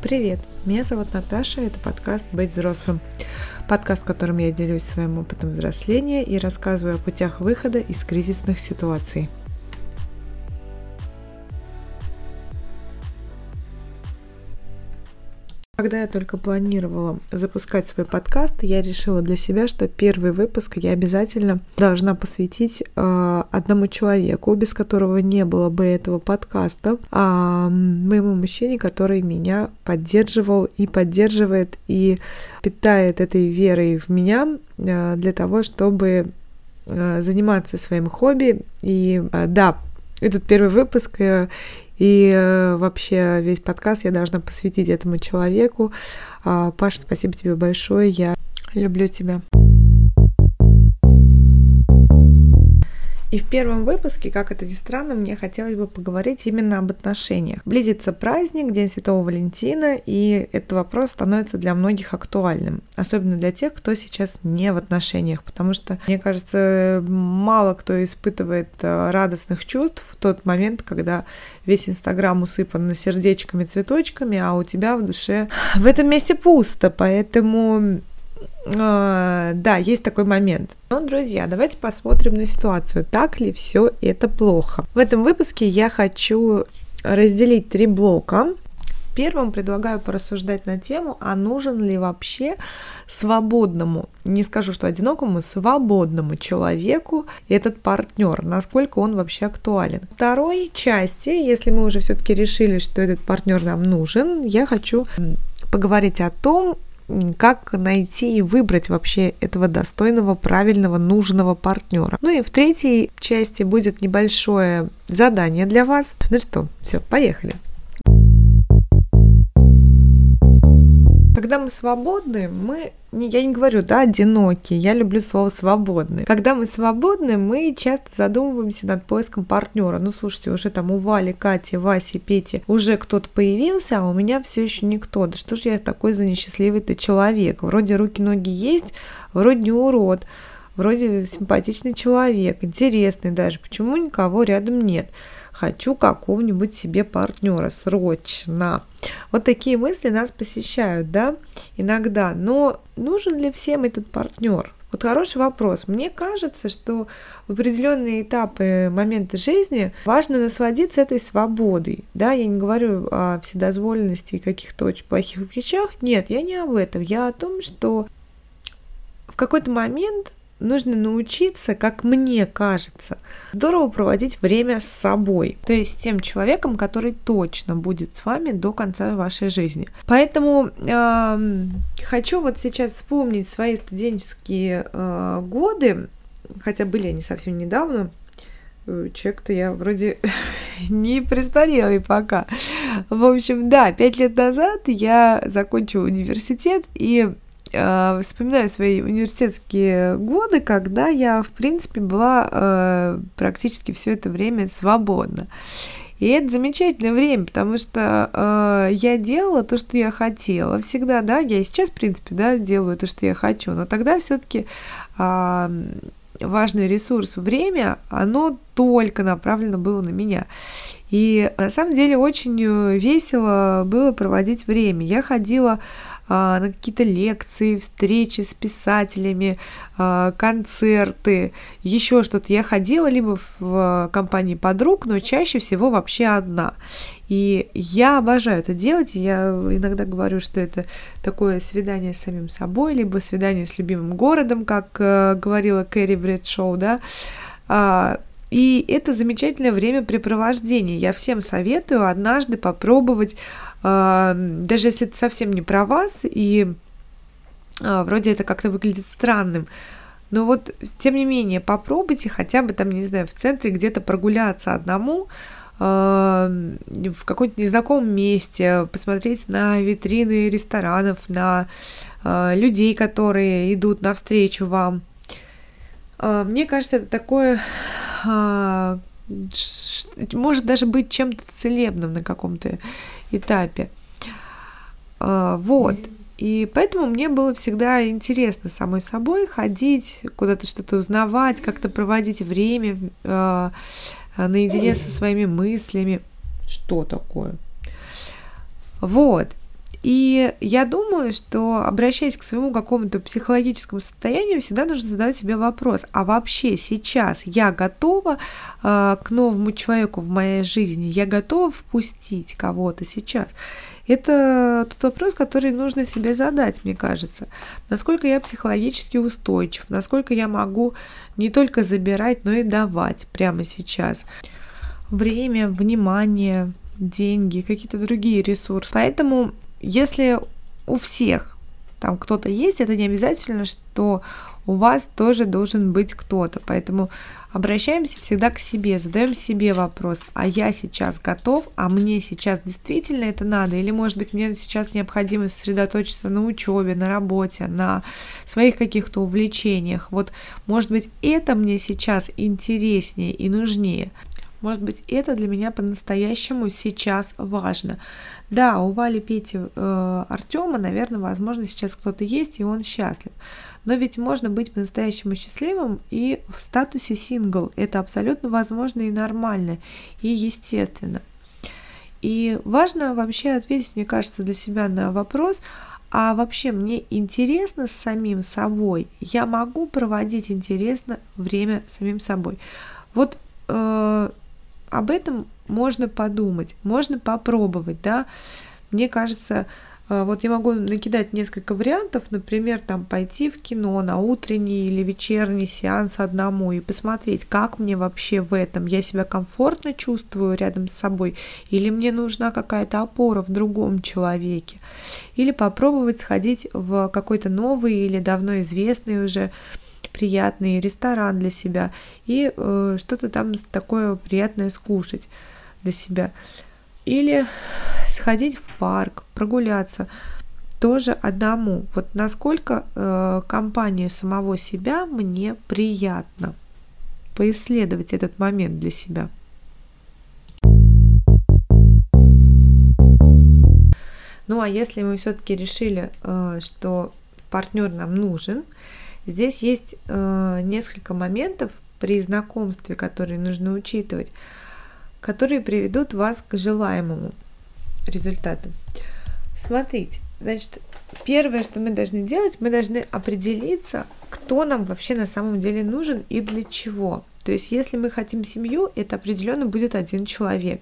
Привет, меня зовут Наташа, это подкаст «Быть взрослым». Подкаст, в котором я делюсь своим опытом взросления и рассказываю о путях выхода из кризисных ситуаций. Когда я только планировала запускать свой подкаст, я решила для себя, что первый выпуск я обязательно должна посвятить э, одному человеку, без которого не было бы этого подкаста, а моему мужчине, который меня поддерживал и поддерживает и питает этой верой в меня э, для того, чтобы э, заниматься своим хобби. И э, да, этот первый выпуск э, и э, вообще весь подкаст я должна посвятить этому человеку. Э, Паша, спасибо тебе большое. Я люблю тебя. И в первом выпуске, как это ни странно, мне хотелось бы поговорить именно об отношениях. Близится праздник, День Святого Валентина, и этот вопрос становится для многих актуальным, особенно для тех, кто сейчас не в отношениях, потому что, мне кажется, мало кто испытывает э, радостных чувств в тот момент, когда весь Инстаграм усыпан сердечками, цветочками, а у тебя в душе в этом месте пусто, поэтому да, есть такой момент. Но, друзья, давайте посмотрим на ситуацию, так ли все это плохо. В этом выпуске я хочу разделить три блока. В первом предлагаю порассуждать на тему, а нужен ли вообще свободному, не скажу, что одинокому, свободному человеку этот партнер, насколько он вообще актуален. В второй части, если мы уже все-таки решили, что этот партнер нам нужен, я хочу поговорить о том, как найти и выбрать вообще этого достойного, правильного, нужного партнера. Ну и в третьей части будет небольшое задание для вас. Ну что, все, поехали. Когда мы свободны, мы, я не говорю, да, одинокие, я люблю слово свободны. Когда мы свободны, мы часто задумываемся над поиском партнера. Ну, слушайте, уже там у Вали, Кати, Васи, Пети уже кто-то появился, а у меня все еще никто. Да что ж я такой за несчастливый-то человек? Вроде руки-ноги есть, вроде не урод, вроде симпатичный человек, интересный даже. Почему никого рядом нет? Хочу какого-нибудь себе партнера срочно. Вот такие мысли нас посещают, да, иногда. Но нужен ли всем этот партнер? Вот хороший вопрос. Мне кажется, что в определенные этапы, моменты жизни важно насладиться этой свободой. Да, я не говорю о вседозволенности и каких-то очень плохих вещах. Нет, я не об этом. Я о том, что в какой-то момент нужно научиться, как мне кажется, здорово проводить время с собой, то есть с тем человеком, который точно будет с вами до конца вашей жизни. Поэтому э, хочу вот сейчас вспомнить свои студенческие э, годы, хотя были они совсем недавно. Э, человек-то я вроде не престарелый пока. В общем, да, пять лет назад я закончила университет и э, вспоминаю свои университетские годы, когда я, в принципе, была э, практически все это время свободна. И это замечательное время, потому что э, я делала то, что я хотела. Всегда, да, я и сейчас, в принципе, да, делаю то, что я хочу. Но тогда все-таки э, важный ресурс время, оно только направлено было на меня. И на самом деле очень весело было проводить время. Я ходила а, на какие-то лекции, встречи с писателями, а, концерты, еще что-то. Я ходила либо в компании подруг, но чаще всего вообще одна. И я обожаю это делать. Я иногда говорю, что это такое свидание с самим собой, либо свидание с любимым городом, как э, говорила Кэрри Брэдшоу, да. А, и это замечательное времяпрепровождение. Я всем советую однажды попробовать а, даже если это совсем не про вас, и а, вроде это как-то выглядит странным, но вот, тем не менее, попробуйте хотя бы там, не знаю, в центре где-то прогуляться одному, а, в каком-то незнакомом месте, посмотреть на витрины ресторанов, на людей, которые идут навстречу вам. Мне кажется, это такое может даже быть чем-то целебным на каком-то этапе. А, вот. И поэтому мне было всегда интересно самой собой ходить, куда-то что-то узнавать, как-то проводить время э, наедине со своими мыслями. Что такое? Вот. И я думаю, что обращаясь к своему какому-то психологическому состоянию, всегда нужно задавать себе вопрос, а вообще сейчас я готова э, к новому человеку в моей жизни, я готова впустить кого-то сейчас? Это тот вопрос, который нужно себе задать, мне кажется. Насколько я психологически устойчив, насколько я могу не только забирать, но и давать прямо сейчас. Время, внимание, деньги, какие-то другие ресурсы. Поэтому если у всех там кто-то есть, это не обязательно, что у вас тоже должен быть кто-то. Поэтому обращаемся всегда к себе, задаем себе вопрос, а я сейчас готов, а мне сейчас действительно это надо, или может быть мне сейчас необходимо сосредоточиться на учебе, на работе, на своих каких-то увлечениях. Вот может быть это мне сейчас интереснее и нужнее. Может быть, это для меня по-настоящему сейчас важно. Да, у Вали, Пети, э, Артема, наверное, возможно, сейчас кто-то есть, и он счастлив. Но ведь можно быть по-настоящему счастливым и в статусе сингл. Это абсолютно возможно и нормально, и естественно. И важно вообще ответить, мне кажется, для себя на вопрос, а вообще мне интересно с самим собой, я могу проводить интересно время с самим собой. Вот э, об этом можно подумать, можно попробовать, да. Мне кажется, э, вот я могу накидать несколько вариантов, например, там пойти в кино на утренний или вечерний сеанс одному и посмотреть, как мне вообще в этом, я себя комфортно чувствую рядом с собой, или мне нужна какая-то опора в другом человеке, или попробовать сходить в какой-то новый или давно известный уже приятный ресторан для себя и э, что-то там такое приятное скушать для себя. Или сходить в парк, прогуляться тоже одному. Вот насколько э, компания самого себя мне приятно. Поисследовать этот момент для себя. Ну а если мы все-таки решили, э, что партнер нам нужен, Здесь есть э, несколько моментов при знакомстве, которые нужно учитывать, которые приведут вас к желаемому результату. Смотрите, значит, первое, что мы должны делать, мы должны определиться, кто нам вообще на самом деле нужен и для чего. То есть, если мы хотим семью, это определенно будет один человек.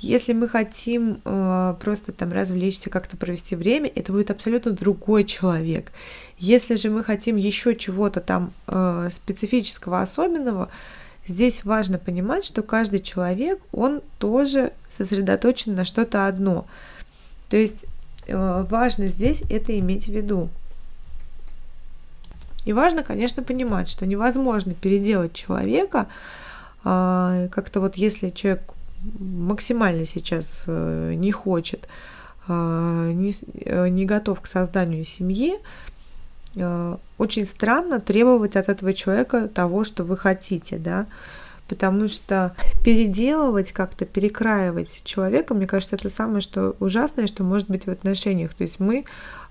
Если мы хотим э, просто там развлечься, как-то провести время, это будет абсолютно другой человек. Если же мы хотим еще чего-то там э, специфического, особенного, здесь важно понимать, что каждый человек, он тоже сосредоточен на что-то одно. То есть э, важно здесь это иметь в виду. И важно, конечно, понимать, что невозможно переделать человека, э, как-то вот если человек максимально сейчас э, не хочет, э, не, э, не готов к созданию семьи, очень странно требовать от этого человека того, что вы хотите, да, потому что переделывать как-то, перекраивать человека, мне кажется, это самое что ужасное, что может быть в отношениях. То есть мы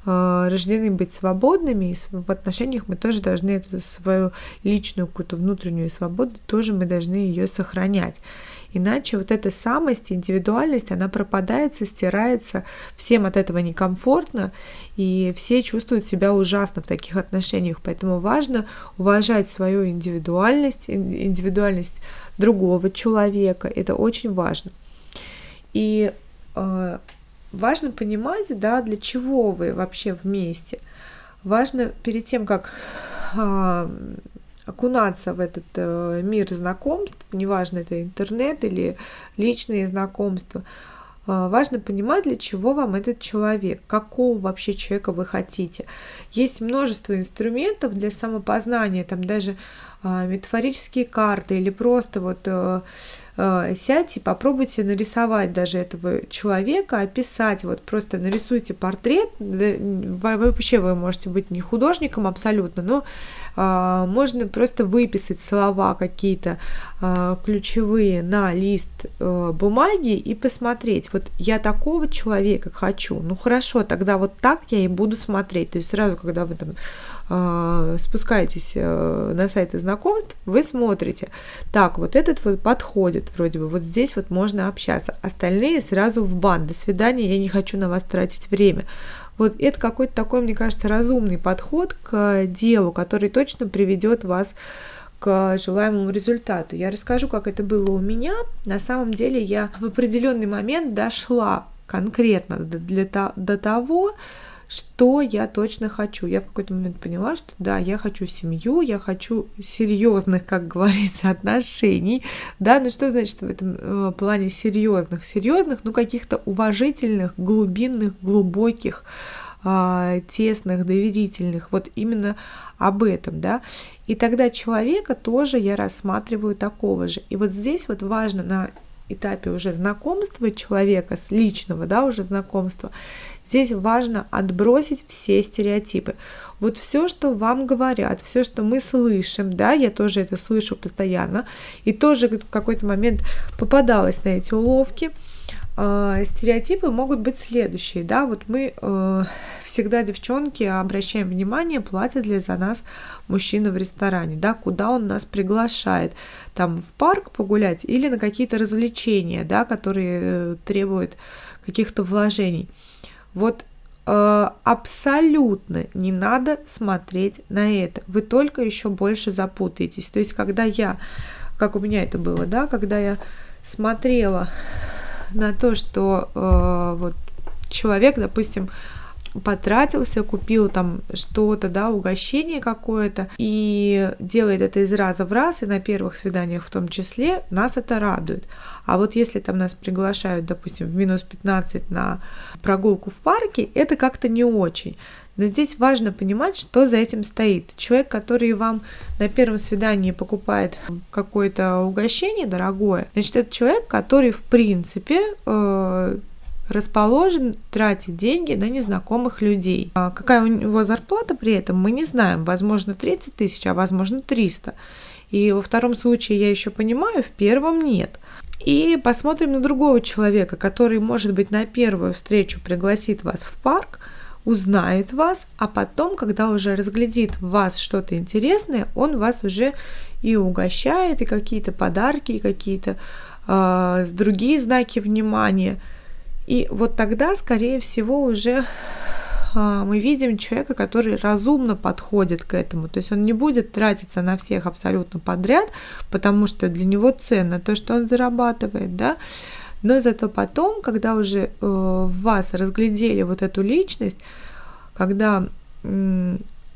рождены быть свободными, и в отношениях мы тоже должны эту свою личную какую-то внутреннюю свободу, тоже мы должны ее сохранять. Иначе вот эта самость, индивидуальность, она пропадается, стирается, всем от этого некомфортно, и все чувствуют себя ужасно в таких отношениях. Поэтому важно уважать свою индивидуальность, индивидуальность другого человека. Это очень важно. И э, важно понимать, да, для чего вы вообще вместе. Важно перед тем, как э, окунаться в этот э, мир знакомств, неважно, это интернет или личные знакомства, э, важно понимать, для чего вам этот человек, какого вообще человека вы хотите. Есть множество инструментов для самопознания, там даже метафорические карты или просто вот э, э, сядьте, попробуйте нарисовать даже этого человека, описать, вот просто нарисуйте портрет, вообще вы можете быть не художником абсолютно, но э, можно просто выписать слова какие-то э, ключевые на лист э, бумаги и посмотреть, вот я такого человека хочу, ну хорошо, тогда вот так я и буду смотреть, то есть сразу, когда вы там спускаетесь на сайты знакомств, знакомств вы смотрите, так, вот этот вот подходит вроде бы, вот здесь вот можно общаться, остальные сразу в бан, до свидания, я не хочу на вас тратить время. Вот это какой-то такой, мне кажется, разумный подход к делу, который точно приведет вас к желаемому результату. Я расскажу, как это было у меня. На самом деле я в определенный момент дошла конкретно до, до того, что я точно хочу. Я в какой-то момент поняла, что да, я хочу семью, я хочу серьезных, как говорится, отношений. Да, ну что значит в этом э, плане серьезных? Серьезных, ну каких-то уважительных, глубинных, глубоких, э, тесных, доверительных. Вот именно об этом, да. И тогда человека тоже я рассматриваю такого же. И вот здесь вот важно на этапе уже знакомства человека, с личного, да, уже знакомства, здесь важно отбросить все стереотипы. Вот все, что вам говорят, все, что мы слышим, да, я тоже это слышу постоянно, и тоже в какой-то момент попадалась на эти уловки – э, стереотипы могут быть следующие, да, вот мы э, всегда, девчонки, обращаем внимание, платят ли за нас мужчина в ресторане, да, куда он нас приглашает, там в парк погулять или на какие-то развлечения, да, которые э, требуют каких-то вложений. Вот э, абсолютно не надо смотреть на это, вы только еще больше запутаетесь. То есть, когда я, как у меня это было, да, когда я смотрела на то, что э, вот человек, допустим, потратился, купил там что-то, да, угощение какое-то, и делает это из раза в раз, и на первых свиданиях в том числе, нас это радует. А вот если там нас приглашают, допустим, в минус 15 на прогулку в парке, это как-то не очень. Но здесь важно понимать, что за этим стоит. Человек, который вам на первом свидании покупает какое-то угощение дорогое, значит, это человек, который, в принципе, э, расположен тратить деньги на незнакомых людей. А какая у него зарплата при этом, мы не знаем. Возможно, 30 тысяч, а возможно, 300. И во втором случае я еще понимаю, в первом нет. И посмотрим на другого человека, который, может быть, на первую встречу пригласит вас в парк, узнает вас, а потом, когда уже разглядит в вас что-то интересное, он вас уже и угощает, и какие-то подарки, и какие-то э, другие знаки внимания. И вот тогда, скорее всего, уже э, мы видим человека, который разумно подходит к этому. То есть он не будет тратиться на всех абсолютно подряд, потому что для него ценно то, что он зарабатывает, да, но зато потом, когда уже э, в вас разглядели вот эту личность, когда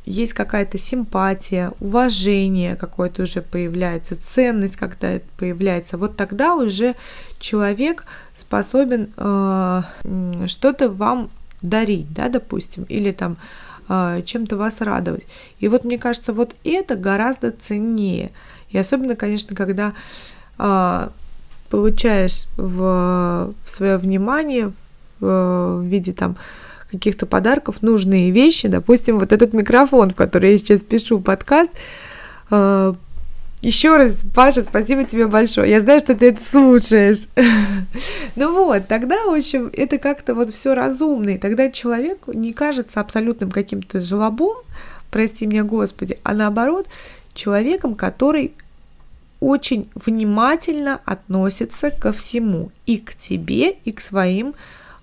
есть какая-то симпатия, уважение какое-то уже появляется, ценность когда появляется, вот тогда уже человек способен э, что-то вам дарить, да, допустим, или там э, чем-то вас радовать. И вот мне кажется, вот это гораздо ценнее. И особенно, конечно, когда э, получаешь в, в свое внимание в, в виде там каких-то подарков нужные вещи, допустим, вот этот микрофон, в который я сейчас пишу подкаст. Э, Еще раз, Паша, спасибо тебе большое. Я знаю, что ты это слушаешь. ну вот, тогда, в общем, это как-то вот все разумно. И тогда человек не кажется абсолютным каким-то желобом, прости меня, Господи, а наоборот, человеком, который очень внимательно относится ко всему, и к тебе, и к своим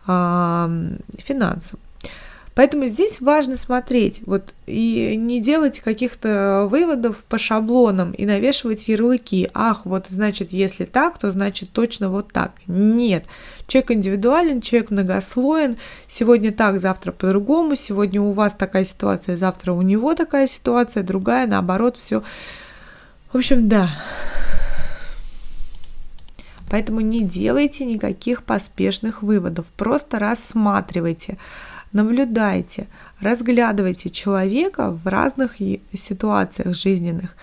э, финансам. Поэтому здесь важно смотреть вот, и не делать каких-то выводов по шаблонам и навешивать ярлыки. Ах, вот значит, если так, то значит точно вот так. Нет. Человек индивидуален, человек многослоен. Сегодня так, завтра по-другому. Сегодня у вас такая ситуация, завтра у него такая ситуация, другая, наоборот, все в общем, да. Поэтому не делайте никаких поспешных выводов, просто рассматривайте, наблюдайте, разглядывайте человека в разных ситуациях жизненных.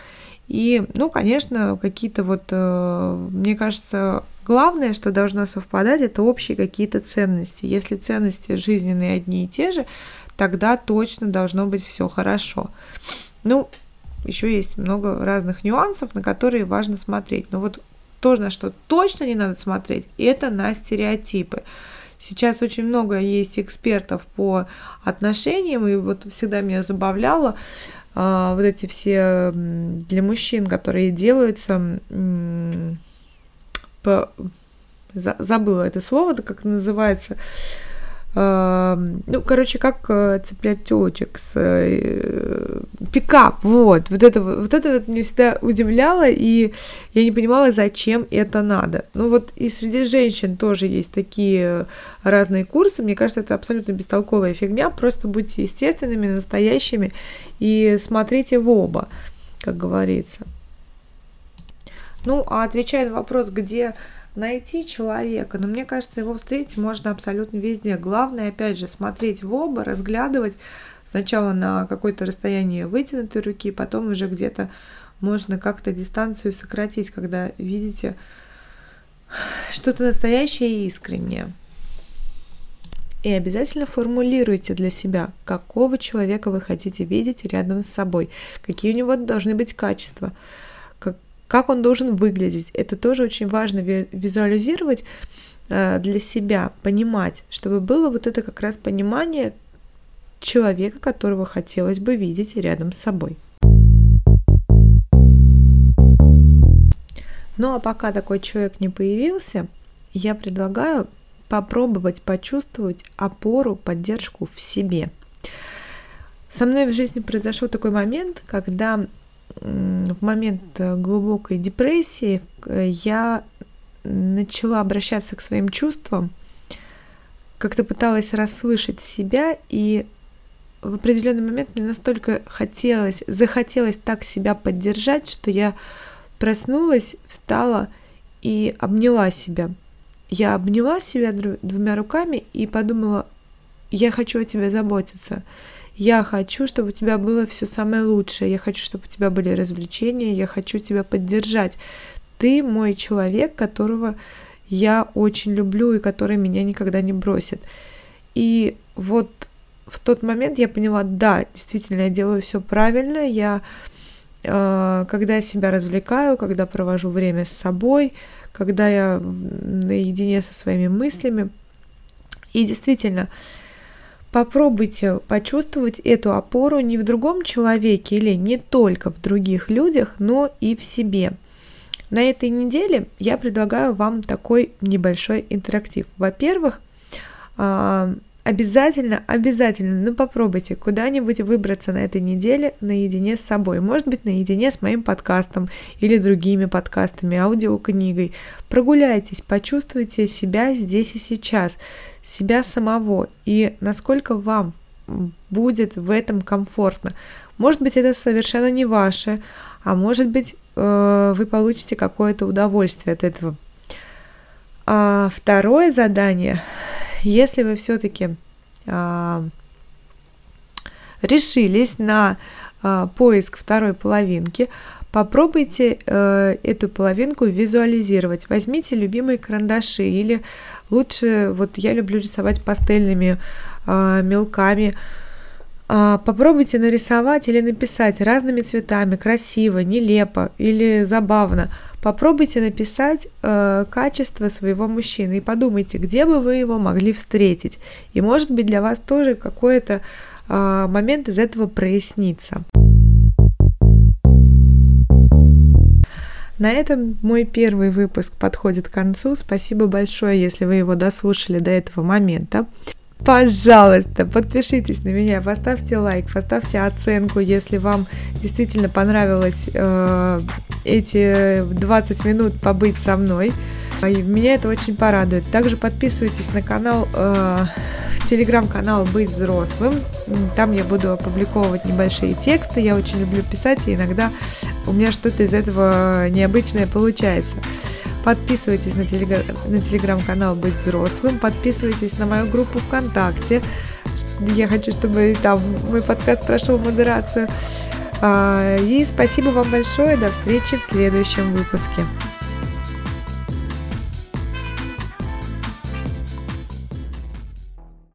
И, ну, конечно, какие-то вот, э, мне кажется, главное, что должно совпадать, это общие какие-то ценности. Если ценности жизненные одни и те же, тогда точно должно быть все хорошо. Ну, еще есть много разных нюансов, на которые важно смотреть. Но вот то, на что точно не надо смотреть, это на стереотипы. Сейчас очень много есть экспертов по отношениям, и вот всегда меня забавляло, а, вот эти все для мужчин, которые делаются по забыла это слово, как называется, ну, короче, как э, цеплять телочек с э, пикап, вот, вот это вот это вот меня всегда удивляло, и я не понимала, зачем это надо. Ну вот и среди женщин тоже есть такие разные курсы, мне кажется, это абсолютно бестолковая фигня, просто будьте естественными, настоящими и смотрите в оба, как говорится. Ну, а отвечая на вопрос, где найти человека, но мне кажется, его встретить можно абсолютно везде. Главное, опять же, смотреть в оба, разглядывать сначала на какое-то расстояние вытянутой руки, потом уже где-то можно как-то дистанцию сократить, когда видите что-то настоящее и искреннее. И обязательно формулируйте для себя, какого человека вы хотите видеть рядом с собой, какие у него должны быть качества, как он должен выглядеть. Это тоже очень важно визуализировать э, для себя, понимать, чтобы было вот это как раз понимание человека, которого хотелось бы видеть рядом с собой. Ну а пока такой человек не появился, я предлагаю попробовать почувствовать опору, поддержку в себе. Со мной в жизни произошел такой момент, когда в момент э, глубокой депрессии э, я начала обращаться к своим чувствам, как-то пыталась расслышать себя, и в определенный момент мне настолько хотелось, захотелось так себя поддержать, что я проснулась, встала и обняла себя. Я обняла себя двумя руками и подумала, я хочу о тебе заботиться. Я хочу, чтобы у тебя было все самое лучшее. Я хочу, чтобы у тебя были развлечения. Я хочу тебя поддержать. Ты мой человек, которого я очень люблю и который меня никогда не бросит. И вот в тот момент я поняла, да, действительно, я делаю все правильно. Я, э, когда я себя развлекаю, когда провожу время с собой, когда я наедине со своими мыслями. И действительно, Попробуйте почувствовать эту опору не в другом человеке или не только в других людях, но и в себе. На этой неделе я предлагаю вам такой небольшой интерактив. Во-первых, а, обязательно, обязательно, ну попробуйте куда-нибудь выбраться на этой неделе наедине с собой. Может быть, наедине с моим подкастом или другими подкастами, аудиокнигой. Прогуляйтесь, почувствуйте себя здесь и сейчас, себя самого и насколько вам будет в этом комфортно. Может быть, это совершенно не ваше, а может быть, э, вы получите какое-то удовольствие от этого. А второе задание если вы все-таки а, решились на а, поиск второй половинки, попробуйте э, эту половинку визуализировать. Возьмите любимые карандаши или лучше, вот я люблю рисовать пастельными э, мелками. Э, попробуйте нарисовать или написать разными цветами, красиво, нелепо или забавно. Попробуйте написать э, качество своего мужчины и подумайте, где бы вы его могли встретить. И может быть для вас тоже какой-то э, момент из этого прояснится. На этом мой первый выпуск подходит к концу. Спасибо большое, если вы его дослушали до этого момента. Пожалуйста, подпишитесь на меня, поставьте лайк, поставьте оценку, если вам действительно понравилось э, эти 20 минут побыть со мной. И меня это очень порадует. Также подписывайтесь на канал, э, в телеграм-канал «Быть взрослым». Там я буду опубликовывать небольшие тексты. Я очень люблю писать, и иногда у меня что-то из этого необычное получается. Подписывайтесь на, телег... на телеграм-канал «Быть взрослым», подписывайтесь на мою группу ВКонтакте. Я хочу, чтобы там мой подкаст прошел модерацию. А, и спасибо вам большое. До встречи в следующем выпуске.